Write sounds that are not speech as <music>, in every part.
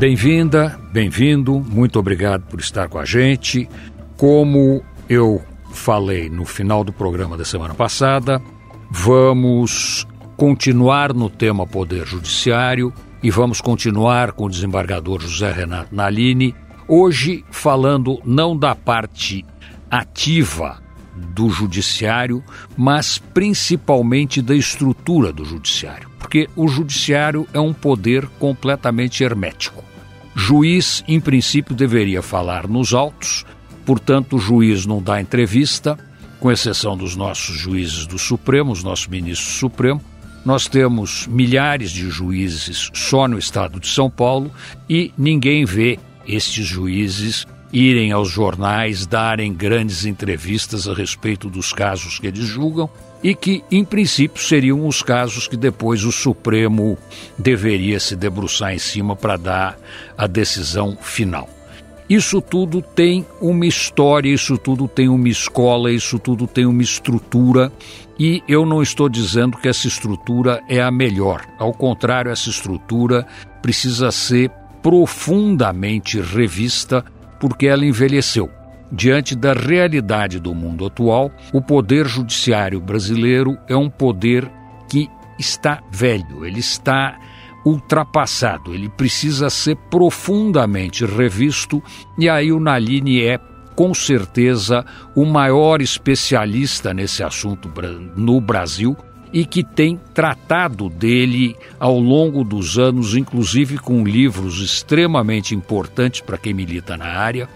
Bem-vinda, bem-vindo, muito obrigado por estar com a gente. Como eu falei no final do programa da semana passada, vamos continuar no tema Poder Judiciário e vamos continuar com o desembargador José Renato Nalini, hoje falando não da parte ativa do judiciário, mas principalmente da estrutura do judiciário, porque o judiciário é um poder completamente hermético. Juiz, em princípio, deveria falar nos autos, portanto, o juiz não dá entrevista, com exceção dos nossos juízes do Supremo, os nossos ministros do Supremo. Nós temos milhares de juízes só no estado de São Paulo e ninguém vê estes juízes irem aos jornais darem grandes entrevistas a respeito dos casos que eles julgam e que, em princípio, seriam os casos que depois o Supremo deveria se debruçar em cima para dar a decisão final. Isso tudo tem uma história, isso tudo tem uma escola, isso tudo tem uma estrutura, e eu não estou dizendo que essa estrutura é a melhor. Ao contrário, essa estrutura precisa ser profundamente revista porque ela envelheceu. Diante da realidade do mundo atual, o poder judiciário brasileiro é um poder que está velho, ele está ultrapassado, ele precisa ser profundamente revisto, e aí o Naline é com certeza o maior especialista nesse assunto no Brasil e que tem tratado dele ao longo dos anos, inclusive com livros extremamente importantes para quem milita na área,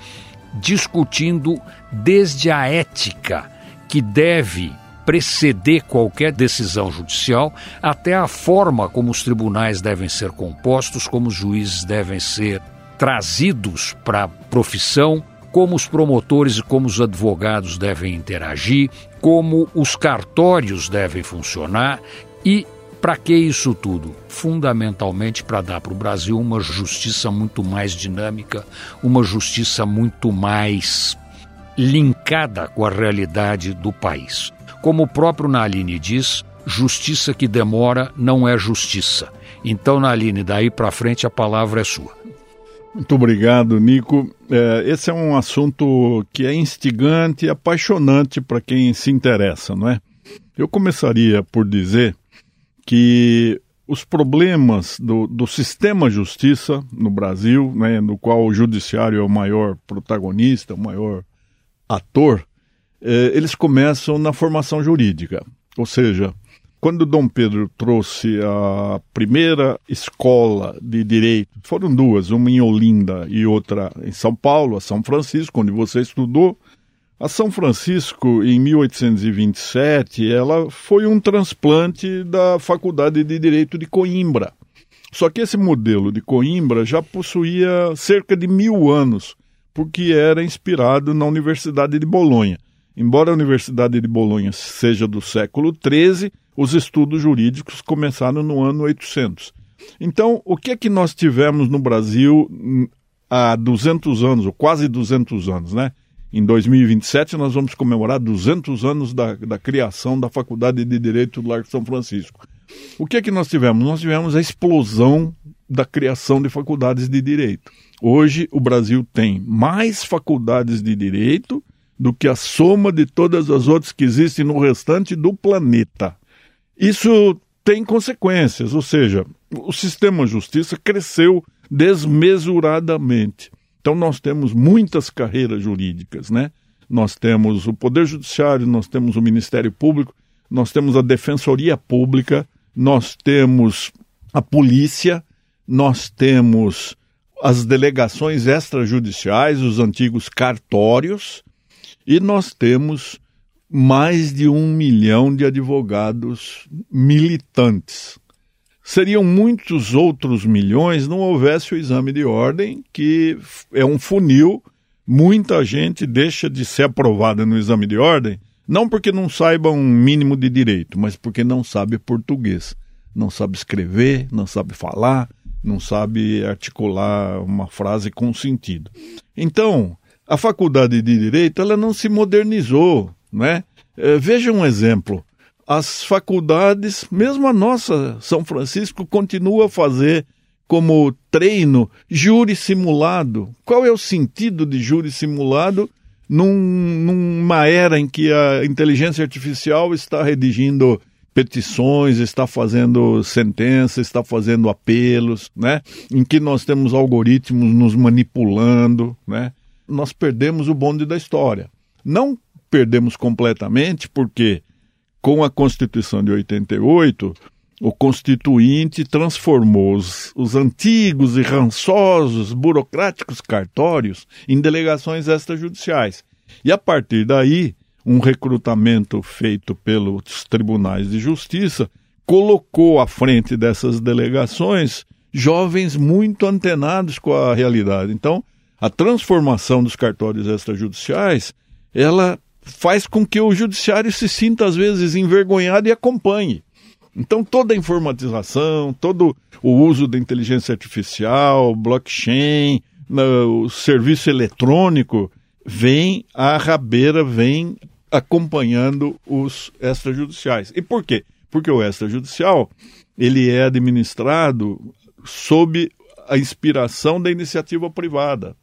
discutindo desde a ética que deve preceder qualquer decisão judicial, até a forma como os tribunais devem ser compostos, como os juízes devem ser trazidos para a profissão, como os promotores e como os advogados devem interagir, como os cartórios devem funcionar e para que isso tudo? Fundamentalmente para dar para o Brasil uma justiça muito mais dinâmica, uma justiça muito mais linkada com a realidade do país. Como o próprio Naline diz, justiça que demora não é justiça. Então, Naline, daí para frente a palavra é sua. Muito obrigado, Nico. É, esse é um assunto que é instigante e apaixonante para quem se interessa, não é? Eu começaria por dizer que os problemas do, do sistema justiça no Brasil, né, no qual o judiciário é o maior protagonista, o maior ator, é, eles começam na formação jurídica. Ou seja, quando Dom Pedro trouxe a primeira escola de direito, foram duas, uma em Olinda e outra em São Paulo, a São Francisco, onde você estudou. A São Francisco, em 1827, ela foi um transplante da Faculdade de Direito de Coimbra. Só que esse modelo de Coimbra já possuía cerca de mil anos, porque era inspirado na Universidade de Bolonha. Embora a Universidade de Bolonha seja do século XIII, os estudos jurídicos começaram no ano 800. Então, o que é que nós tivemos no Brasil hum, há 200 anos, ou quase 200 anos, né? Em 2027 nós vamos comemorar 200 anos da, da criação da Faculdade de Direito do Largo São Francisco. O que é que nós tivemos? Nós tivemos a explosão da criação de faculdades de direito. Hoje o Brasil tem mais faculdades de direito do que a soma de todas as outras que existem no restante do planeta. Isso tem consequências, ou seja, o sistema de justiça cresceu desmesuradamente. Então nós temos muitas carreiras jurídicas, né? Nós temos o Poder Judiciário, nós temos o Ministério Público, nós temos a Defensoria Pública, nós temos a polícia, nós temos as delegações extrajudiciais, os antigos cartórios, e nós temos mais de um milhão de advogados militantes. Seriam muitos outros milhões não houvesse o exame de ordem, que é um funil. Muita gente deixa de ser aprovada no exame de ordem, não porque não saiba um mínimo de direito, mas porque não sabe português. Não sabe escrever, não sabe falar, não sabe articular uma frase com sentido. Então, a faculdade de direito ela não se modernizou, né? Veja um exemplo. As faculdades, mesmo a nossa São Francisco, continua a fazer como treino júri simulado. Qual é o sentido de júri simulado num, numa era em que a inteligência artificial está redigindo petições, está fazendo sentenças, está fazendo apelos, né? Em que nós temos algoritmos nos manipulando, né? Nós perdemos o bonde da história. Não perdemos completamente porque com a Constituição de 88, o Constituinte transformou os, os antigos e rançosos burocráticos cartórios em delegações extrajudiciais. E a partir daí, um recrutamento feito pelos tribunais de justiça colocou à frente dessas delegações jovens muito antenados com a realidade. Então, a transformação dos cartórios extrajudiciais, ela faz com que o judiciário se sinta às vezes envergonhado e acompanhe. Então, toda a informatização, todo o uso da inteligência artificial, blockchain, o serviço eletrônico, vem à rabeira, vem acompanhando os extrajudiciais. E por quê? Porque o extrajudicial ele é administrado sob a inspiração da iniciativa privada.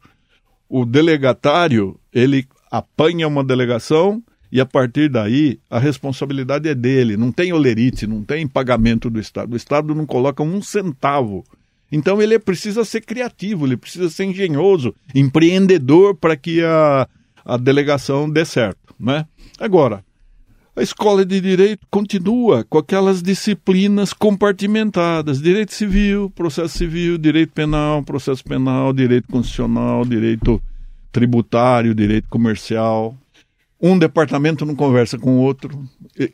O delegatário, ele apanha uma delegação e a partir daí a responsabilidade é dele. Não tem olerite, não tem pagamento do Estado. O Estado não coloca um centavo. Então ele precisa ser criativo, ele precisa ser engenhoso, empreendedor para que a, a delegação dê certo. Né? Agora, a escola de direito continua com aquelas disciplinas compartimentadas: direito civil, processo civil, direito penal, processo penal, direito constitucional, direito tributário, direito comercial. Um departamento não conversa com o outro,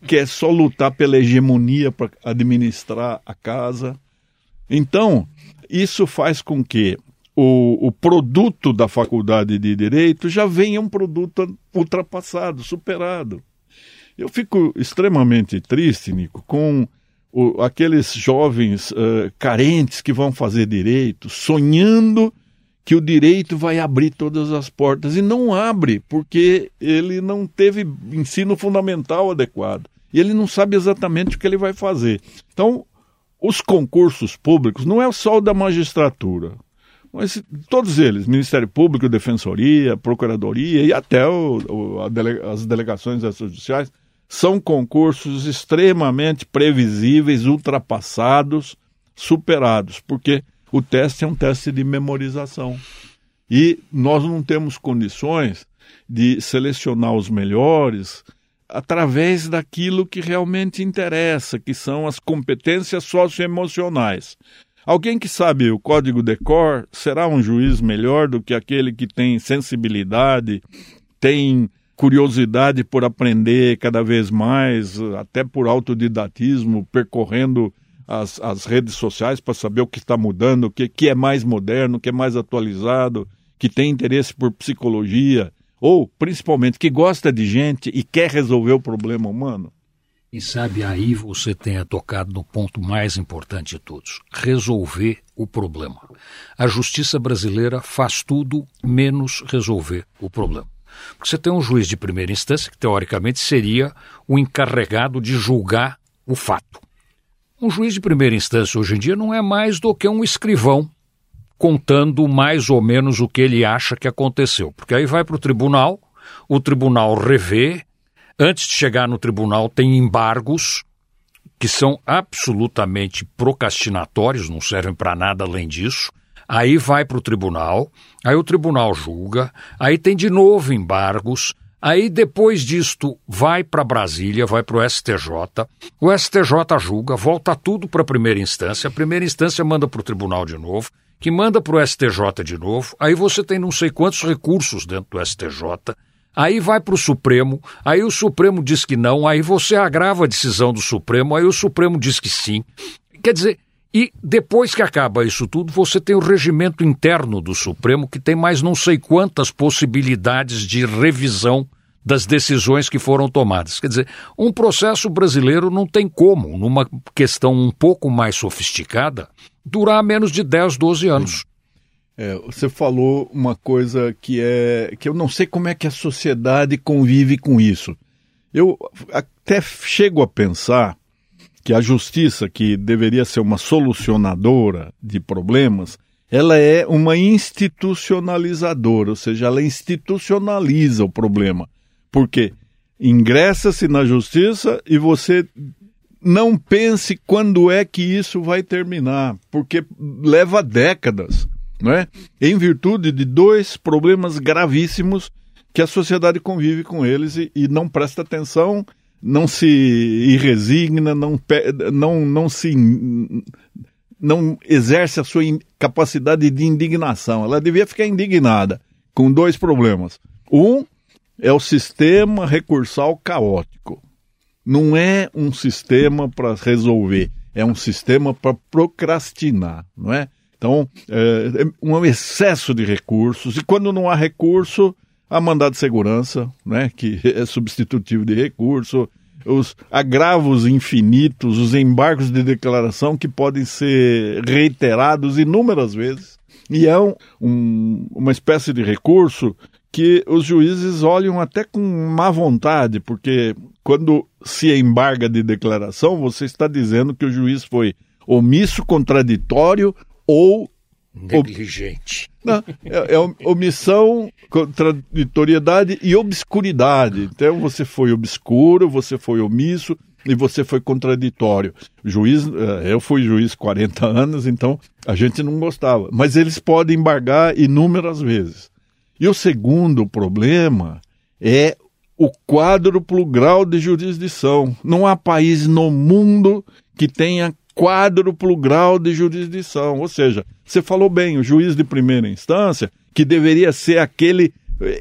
quer só lutar pela hegemonia para administrar a casa. Então, isso faz com que o, o produto da faculdade de direito já venha um produto ultrapassado, superado. Eu fico extremamente triste, Nico, com o, aqueles jovens uh, carentes que vão fazer direito, sonhando que o direito vai abrir todas as portas e não abre, porque ele não teve ensino fundamental adequado. E ele não sabe exatamente o que ele vai fazer. Então, os concursos públicos não é só o da magistratura, mas todos eles, Ministério Público, Defensoria, Procuradoria e até o, o, as delegações judiciais, são concursos extremamente previsíveis, ultrapassados, superados, porque o teste é um teste de memorização. E nós não temos condições de selecionar os melhores através daquilo que realmente interessa, que são as competências socioemocionais. Alguém que sabe o código decor será um juiz melhor do que aquele que tem sensibilidade, tem curiosidade por aprender cada vez mais, até por autodidatismo, percorrendo as, as redes sociais para saber o que está mudando, o que, que é mais moderno, o que é mais atualizado, que tem interesse por psicologia, ou principalmente que gosta de gente e quer resolver o problema humano? E sabe, aí você tenha tocado no ponto mais importante de todos: resolver o problema. A justiça brasileira faz tudo menos resolver o problema. Porque você tem um juiz de primeira instância, que teoricamente seria o encarregado de julgar o fato. Um juiz de primeira instância hoje em dia não é mais do que um escrivão contando mais ou menos o que ele acha que aconteceu. Porque aí vai para o tribunal, o tribunal revê, antes de chegar no tribunal tem embargos que são absolutamente procrastinatórios, não servem para nada além disso. Aí vai para o tribunal, aí o tribunal julga, aí tem de novo embargos, Aí, depois disto, vai para Brasília, vai para o STJ, o STJ julga, volta tudo para a primeira instância, a primeira instância manda para o tribunal de novo, que manda para o STJ de novo, aí você tem não sei quantos recursos dentro do STJ, aí vai para o Supremo, aí o Supremo diz que não, aí você agrava a decisão do Supremo, aí o Supremo diz que sim. Quer dizer, e depois que acaba isso tudo, você tem o regimento interno do Supremo, que tem mais não sei quantas possibilidades de revisão das decisões que foram tomadas. Quer dizer, um processo brasileiro não tem como, numa questão um pouco mais sofisticada, durar menos de 10, 12 anos. É, você falou uma coisa que é que eu não sei como é que a sociedade convive com isso. Eu até chego a pensar que a justiça, que deveria ser uma solucionadora de problemas, ela é uma institucionalizadora, ou seja, ela institucionaliza o problema. Porque ingressa-se na justiça e você não pense quando é que isso vai terminar, porque leva décadas, não é? Em virtude de dois problemas gravíssimos que a sociedade convive com eles e, e não presta atenção, não se resigna, não, não, não se não exerce a sua capacidade de indignação. Ela devia ficar indignada com dois problemas. Um é o sistema recursal caótico. Não é um sistema para resolver, é um sistema para procrastinar, não é? Então, é, é um excesso de recursos, e quando não há recurso, há mandado de segurança, né, que <laughs> é substitutivo de recurso, os agravos infinitos, os embargos de declaração que podem ser reiterados inúmeras vezes. E é um, um, uma espécie de recurso que os juízes olham até com má vontade, porque quando se embarga de declaração, você está dizendo que o juiz foi omisso, contraditório ou negligente. Não, é, é omissão, contraditoriedade e obscuridade. Então você foi obscuro, você foi omisso e você foi contraditório. Juiz, é, eu fui juiz 40 anos, então a gente não gostava. Mas eles podem embargar inúmeras vezes. E o segundo problema é o quádruplo grau de jurisdição. Não há país no mundo que tenha quádruplo grau de jurisdição. Ou seja, você falou bem, o juiz de primeira instância, que deveria ser aquele.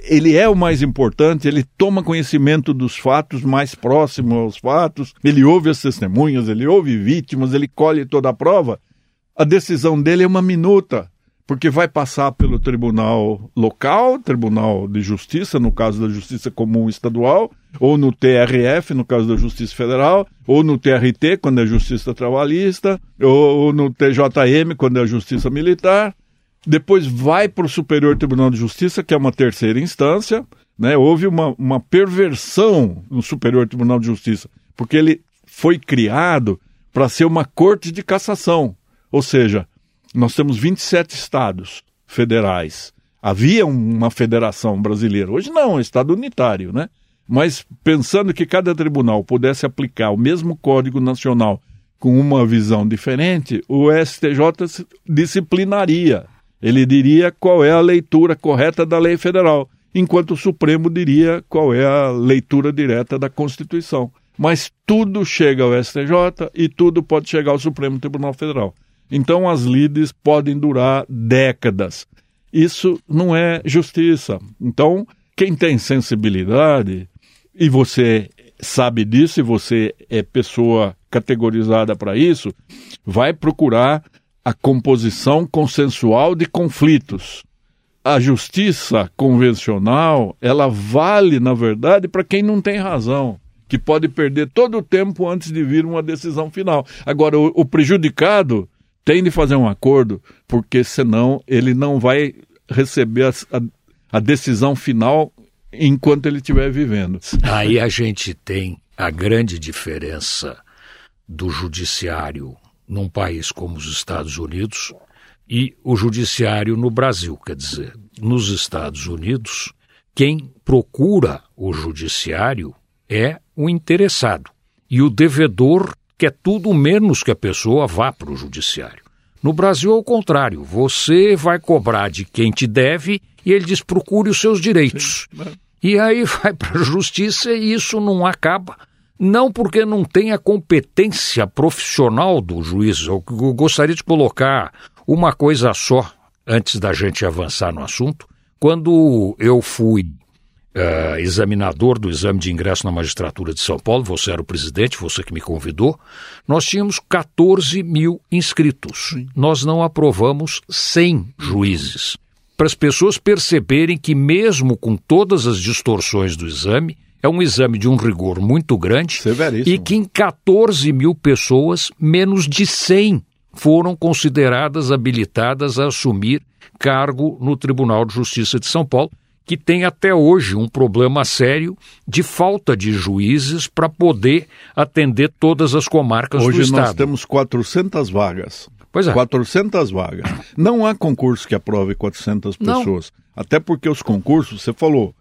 Ele é o mais importante, ele toma conhecimento dos fatos mais próximos aos fatos, ele ouve as testemunhas, ele ouve vítimas, ele colhe toda a prova. A decisão dele é uma minuta porque vai passar pelo tribunal local, tribunal de justiça, no caso da Justiça Comum Estadual, ou no TRF, no caso da Justiça Federal, ou no TRT, quando é Justiça Trabalhista, ou, no TJM, quando é Justiça Militar. Depois vai para o Superior Tribunal de Justiça, que é uma terceira instância. Né? Houve uma, uma perversão no Superior Tribunal de Justiça, porque ele foi criado para ser uma corte de cassação. Ou seja, nós temos 27 estados federais. Havia uma federação brasileira. Hoje não, é um estado unitário, né? Mas pensando que cada tribunal pudesse aplicar o mesmo Código Nacional com uma visão diferente, o STJ disciplinaria. Ele diria qual é a leitura correta da lei federal, enquanto o Supremo diria qual é a leitura direta da Constituição. Mas tudo chega ao STJ e tudo pode chegar ao Supremo Tribunal Federal. Então as lides podem durar décadas. Isso não é justiça. Então, quem tem sensibilidade, e você sabe disso, e você é pessoa categorizada para isso, vai procurar a composição consensual de conflitos. A justiça convencional, ela vale, na verdade, para quem não tem razão, que pode perder todo o tempo antes de vir uma decisão final. Agora, o, o prejudicado tem de fazer um acordo, porque senão ele não vai receber a, a, a decisão final enquanto ele estiver vivendo. Aí a gente tem a grande diferença do judiciário num país como os Estados Unidos e o judiciário no Brasil. Quer dizer, nos Estados Unidos, quem procura o judiciário é o interessado e o devedor que é tudo menos que a pessoa vá para o judiciário. No Brasil é o contrário. Você vai cobrar de quem te deve e ele diz procure os seus direitos. E aí <laughs> vai para a justiça e isso não acaba. Não porque não tenha competência profissional do juiz. Eu gostaria de colocar uma coisa só antes da gente avançar no assunto. Quando eu fui uh, examinador do exame de ingresso na magistratura de São Paulo, você era o presidente, você que me convidou, nós tínhamos 14 mil inscritos. Nós não aprovamos 100 juízes. Para as pessoas perceberem que, mesmo com todas as distorções do exame, é um exame de um rigor muito grande e que em 14 mil pessoas, menos de 100 foram consideradas habilitadas a assumir cargo no Tribunal de Justiça de São Paulo que tem até hoje um problema sério de falta de juízes para poder atender todas as comarcas hoje do Estado. Hoje nós temos 400 vagas. Pois é. 400 vagas. Não há concurso que aprove 400 pessoas. Não. Até porque os concursos, você falou,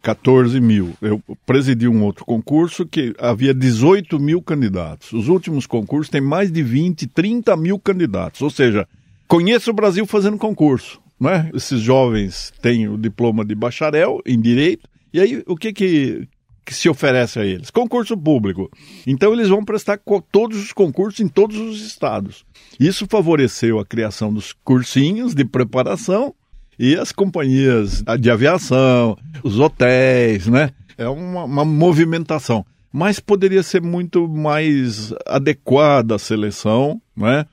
14 mil. Eu presidi um outro concurso que havia 18 mil candidatos. Os últimos concursos têm mais de 20, 30 mil candidatos. Ou seja, conheço o Brasil fazendo concurso. Né? Esses jovens têm o diploma de bacharel em direito. E aí, o que, que, que se oferece a eles? Concurso público. Então, eles vão prestar todos os concursos em todos os estados. Isso favoreceu a criação dos cursinhos de preparação e as companhias de aviação, os hotéis, né? É uma, uma movimentação. Mas poderia ser muito mais adequada a seleção, né?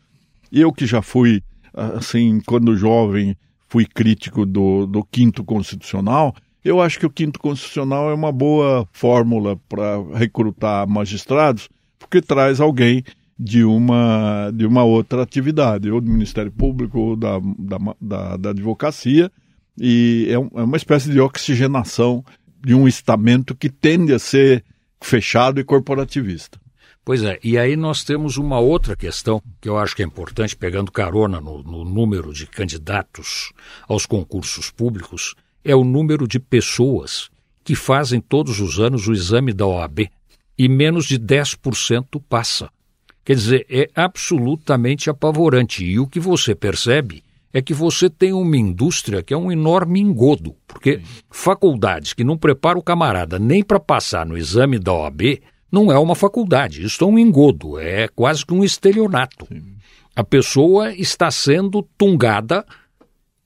Eu que já fui, assim, quando jovem, fui crítico do, do quinto constitucional, eu acho que o quinto constitucional é uma boa fórmula para recrutar magistrados, porque traz alguém de uma, de uma outra atividade, ou do Ministério Público, ou da, da, da, da advocacia, e é, um, é uma espécie de oxigenação de um estamento que tende a ser fechado e corporativista. Pois é, e aí nós temos uma outra questão que eu acho que é importante, pegando carona no, no, número de candidatos aos concursos públicos, é o número de pessoas que fazem todos os anos o exame da OAB e menos de 10% passa. Quer dizer, é absolutamente apavorante. E o que você percebe é que você tem uma indústria que é um enorme engodo, porque faculdades que não preparam o camarada nem para passar no exame da OAB não é uma faculdade, isso é um engodo, é quase que um estelionato. Sim. A pessoa está sendo tungada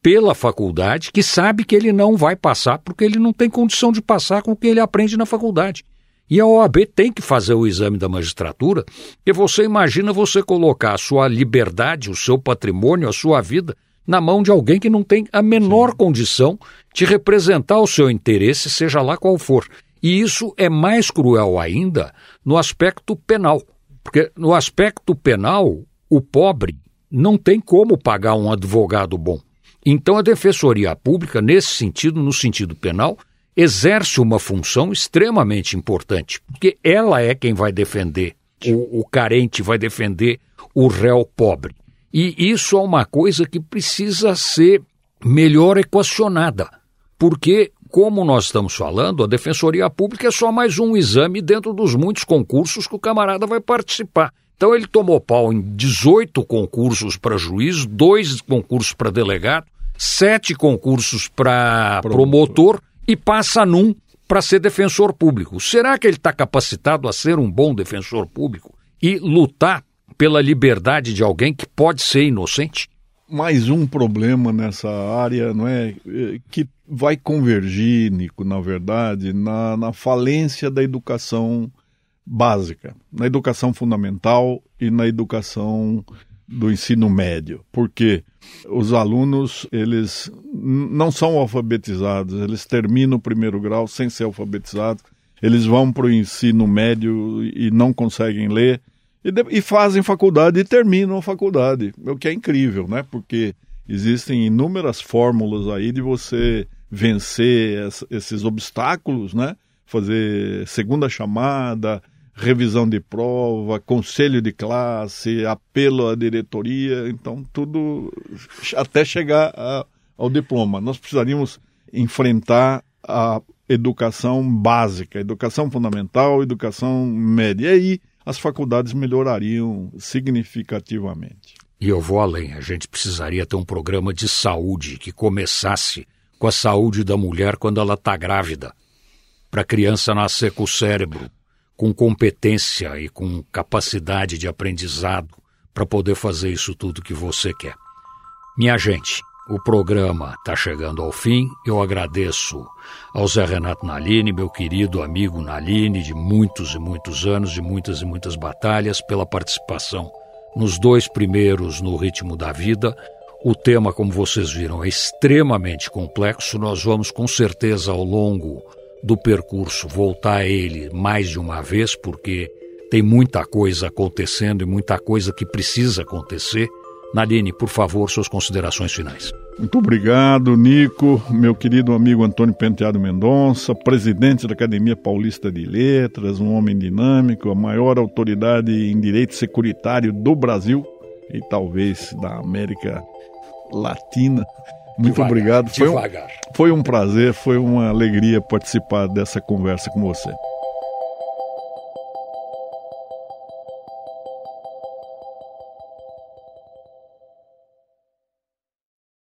pela faculdade que sabe que ele não vai passar porque ele não tem condição de passar com o que ele aprende na faculdade. E a OAB tem que fazer o exame da magistratura, porque você imagina você colocar a sua liberdade, o seu patrimônio, a sua vida na mão de alguém que não tem a menor Sim. condição de representar o seu interesse, seja lá qual for. E isso é mais cruel ainda no aspecto penal. Porque no aspecto penal, o pobre não tem como pagar um advogado bom. Então a Defensoria Pública, nesse sentido, no sentido penal, exerce uma função extremamente importante, porque ela é quem vai defender o, o carente, vai defender o réu pobre. E isso é uma coisa que precisa ser melhor equacionada, porque, como nós estamos falando, a Defensoria Pública é só mais um exame dentro dos muitos concursos que o camarada vai participar. Então ele tomou pau em 18 concursos para juiz, dois concursos para delegado, sete concursos para promotor e passa num para ser defensor público. Será que ele está capacitado a ser um bom defensor público e lutar pela liberdade de alguém que pode ser inocente? Mais um problema nessa área, não é? Que vai convergir, Nico, na verdade, na, na falência da educação básica, na educação fundamental e na educação do ensino médio. Porque os alunos, eles não são alfabetizados, eles terminam o primeiro grau sem ser alfabetizados, eles vão para o ensino médio e não conseguem ler, e, e, fazem faculdade e terminam a faculdade, o que é incrível, né? Porque existem inúmeras fórmulas aí de você vencer esses obstáculos, né? Fazer segunda chamada, revisão de prova, conselho de classe, apelo à diretoria, então tudo até chegar a, ao diploma. Nós precisaríamos enfrentar a educação básica, educação fundamental, educação média. E aí as faculdades melhorariam significativamente. E eu vou além, a gente precisaria ter um programa de saúde que começasse com a saúde da mulher quando ela está grávida, para a criança nascer com o cérebro com competência e com capacidade de aprendizado para poder fazer isso tudo que você quer. Minha gente, o programa está chegando ao fim. Eu agradeço ao Zé Renato Naline, meu querido amigo Naline, de muitos e muitos anos, de muitas e muitas batalhas, pela participação nos dois primeiros no Ritmo da Vida. O tema, como vocês viram, é extremamente complexo. Nós vamos com certeza ao longo do percurso, voltar a ele mais de uma vez, porque tem muita coisa acontecendo e muita coisa que precisa acontecer Nadine, por favor, suas considerações finais. Muito obrigado, Nico, meu querido amigo Antônio Penteado Mendonça, presidente da Academia Paulista de Letras, um homem dinâmico, a maior autoridade em direito securitário do Brasil e talvez da América Latina. Muito devagar, obrigado. Foi um, foi um prazer, foi uma alegria participar dessa conversa com você.